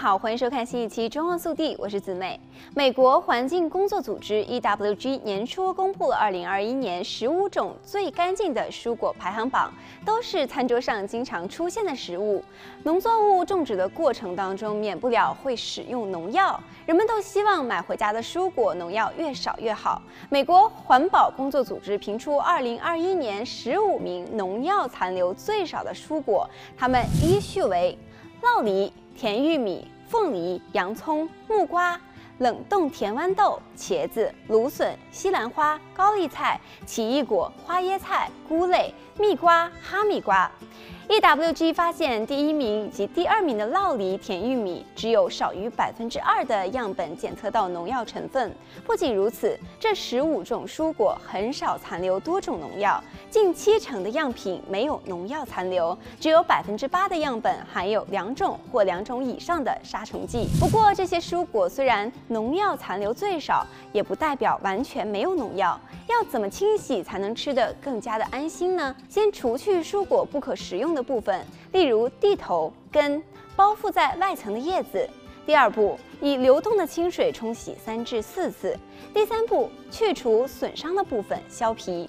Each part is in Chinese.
好，欢迎收看新一期《中澳速递》，我是子美。美国环境工作组织 （EWG） 年初公布了2021年十五种最干净的蔬果排行榜，都是餐桌上经常出现的食物。农作物种植的过程当中，免不了会使用农药，人们都希望买回家的蔬果农药越少越好。美国环保工作组织评出2021年十五名农药残留最少的蔬果，它们依序为。酪梨、甜玉米、凤梨、洋葱、木瓜、冷冻甜豌豆、茄子、芦笋、西兰花、高丽菜、奇异果、花椰菜、菇类、蜜瓜、哈密瓜。EWG 发现，第一名以及第二名的酪梨、甜玉米只有少于百分之二的样本检测到农药成分。不仅如此，这十五种蔬果很少残留多种农药，近七成的样品没有农药残留，只有百分之八的样本含有两种或两种以上的杀虫剂。不过，这些蔬果虽然农药残留最少，也不代表完全没有农药。要怎么清洗才能吃得更加的安心呢？先除去蔬果不可食用的部分，例如蒂头、根、包覆在外层的叶子。第二步，以流动的清水冲洗三至四次。第三步，去除损伤的部分，削皮。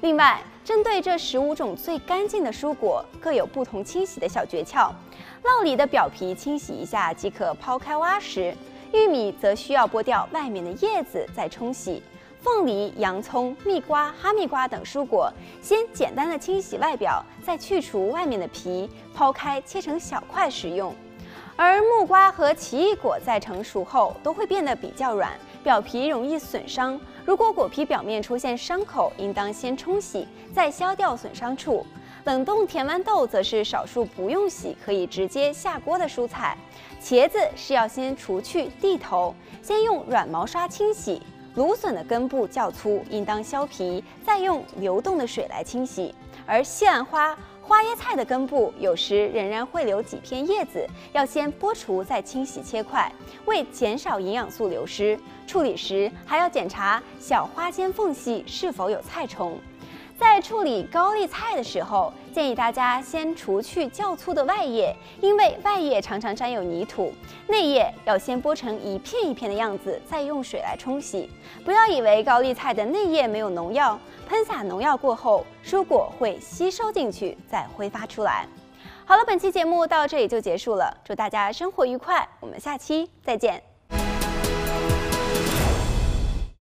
另外，针对这十五种最干净的蔬果，各有不同清洗的小诀窍。烙梨的表皮清洗一下即可抛开挖食，玉米则需要剥掉外面的叶子再冲洗。凤梨、洋葱、蜜瓜、哈密瓜等蔬果，先简单的清洗外表，再去除外面的皮，抛开切成小块食用。而木瓜和奇异果在成熟后都会变得比较软，表皮容易损伤。如果果皮表面出现伤口，应当先冲洗，再削掉损伤处。冷冻甜豌豆则是少数不用洗，可以直接下锅的蔬菜。茄子是要先除去蒂头，先用软毛刷清洗。芦笋的根部较粗，应当削皮，再用流动的水来清洗。而西兰花、花椰菜的根部有时仍然会留几片叶子，要先剥除再清洗切块，为减少营养素流失。处理时还要检查小花间缝隙是否有菜虫。在处理高丽菜的时候，建议大家先除去较粗的外叶，因为外叶常常沾有泥土。内叶要先剥成一片一片的样子，再用水来冲洗。不要以为高丽菜的内叶没有农药，喷洒农药过后，蔬果会吸收进去，再挥发出来。好了，本期节目到这里就结束了，祝大家生活愉快，我们下期再见。